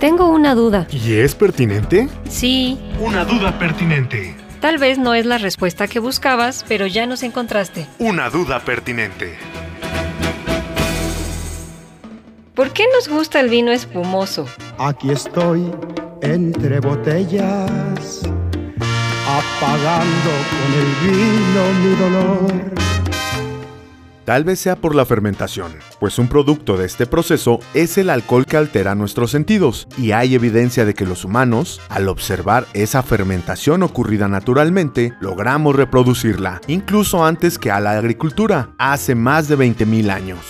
Tengo una duda. ¿Y es pertinente? Sí, Una duda pertinente. tal vez no es la respuesta que buscabas, pero ya nos encontraste. Una duda pertinente. ¿Por qué nos gusta el vino espumoso? Aquí estoy entre botellas, apagando con el vino mi dolor. Tal vez sea por la fermentación, pues un producto de este proceso es el alcohol que altera nuestros sentidos, y hay evidencia de que los humanos, al observar esa fermentación ocurrida naturalmente, logramos reproducirla, incluso antes que a la agricultura, hace más de 20.000 años.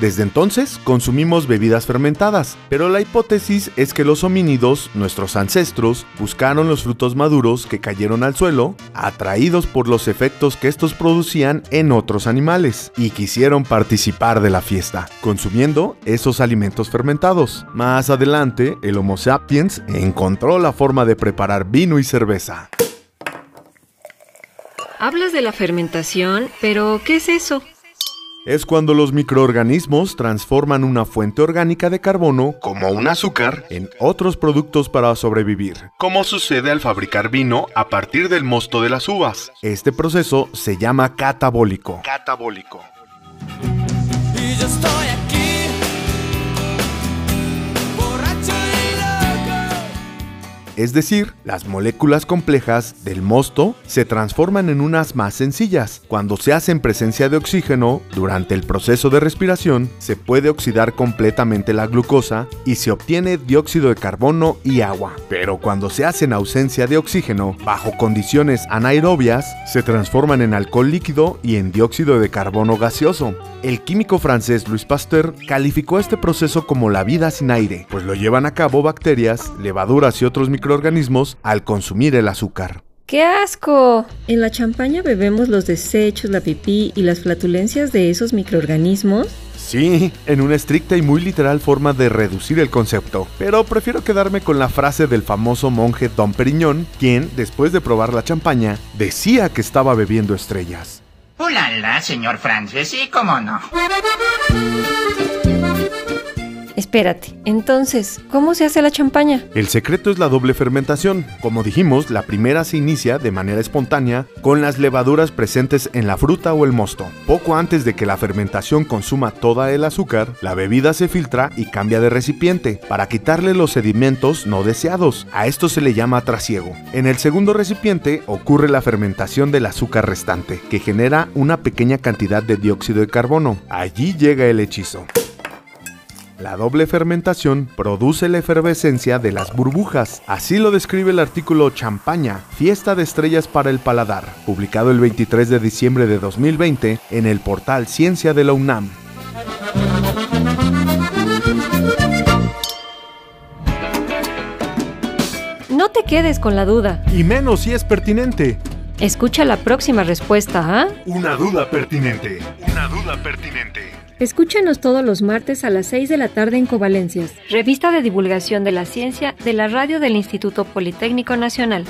Desde entonces consumimos bebidas fermentadas, pero la hipótesis es que los homínidos, nuestros ancestros, buscaron los frutos maduros que cayeron al suelo, atraídos por los efectos que estos producían en otros animales, y quisieron participar de la fiesta, consumiendo esos alimentos fermentados. Más adelante, el Homo sapiens encontró la forma de preparar vino y cerveza. Hablas de la fermentación, pero ¿qué es eso? Es cuando los microorganismos transforman una fuente orgánica de carbono, como un azúcar, en otros productos para sobrevivir, como sucede al fabricar vino a partir del mosto de las uvas. Este proceso se llama catabólico. Catabólico. Y yo estoy Es decir, las moléculas complejas del mosto se transforman en unas más sencillas. Cuando se hace en presencia de oxígeno, durante el proceso de respiración, se puede oxidar completamente la glucosa y se obtiene dióxido de carbono y agua. Pero cuando se hace en ausencia de oxígeno, bajo condiciones anaerobias, se transforman en alcohol líquido y en dióxido de carbono gaseoso. El químico francés Louis Pasteur calificó este proceso como la vida sin aire, pues lo llevan a cabo bacterias, levaduras y otros microorganismos al consumir el azúcar. ¡Qué asco! ¿En la champaña bebemos los desechos, la pipí y las flatulencias de esos microorganismos? Sí, en una estricta y muy literal forma de reducir el concepto, pero prefiero quedarme con la frase del famoso monje Don Periñón, quien, después de probar la champaña, decía que estaba bebiendo estrellas. Hola, señor Francis, sí, cómo no. Espérate, entonces, ¿cómo se hace la champaña? El secreto es la doble fermentación. Como dijimos, la primera se inicia de manera espontánea con las levaduras presentes en la fruta o el mosto. Poco antes de que la fermentación consuma toda el azúcar, la bebida se filtra y cambia de recipiente para quitarle los sedimentos no deseados. A esto se le llama trasiego. En el segundo recipiente ocurre la fermentación del azúcar restante, que genera una pequeña cantidad de dióxido de carbono. Allí llega el hechizo. La doble fermentación produce la efervescencia de las burbujas. Así lo describe el artículo Champaña, Fiesta de Estrellas para el Paladar, publicado el 23 de diciembre de 2020 en el portal Ciencia de la UNAM. No te quedes con la duda. Y menos si es pertinente. Escucha la próxima respuesta, ¿ah? Una duda pertinente. Una duda pertinente. Escúchanos todos los martes a las 6 de la tarde en Covalencias, revista de divulgación de la ciencia de la radio del Instituto Politécnico Nacional.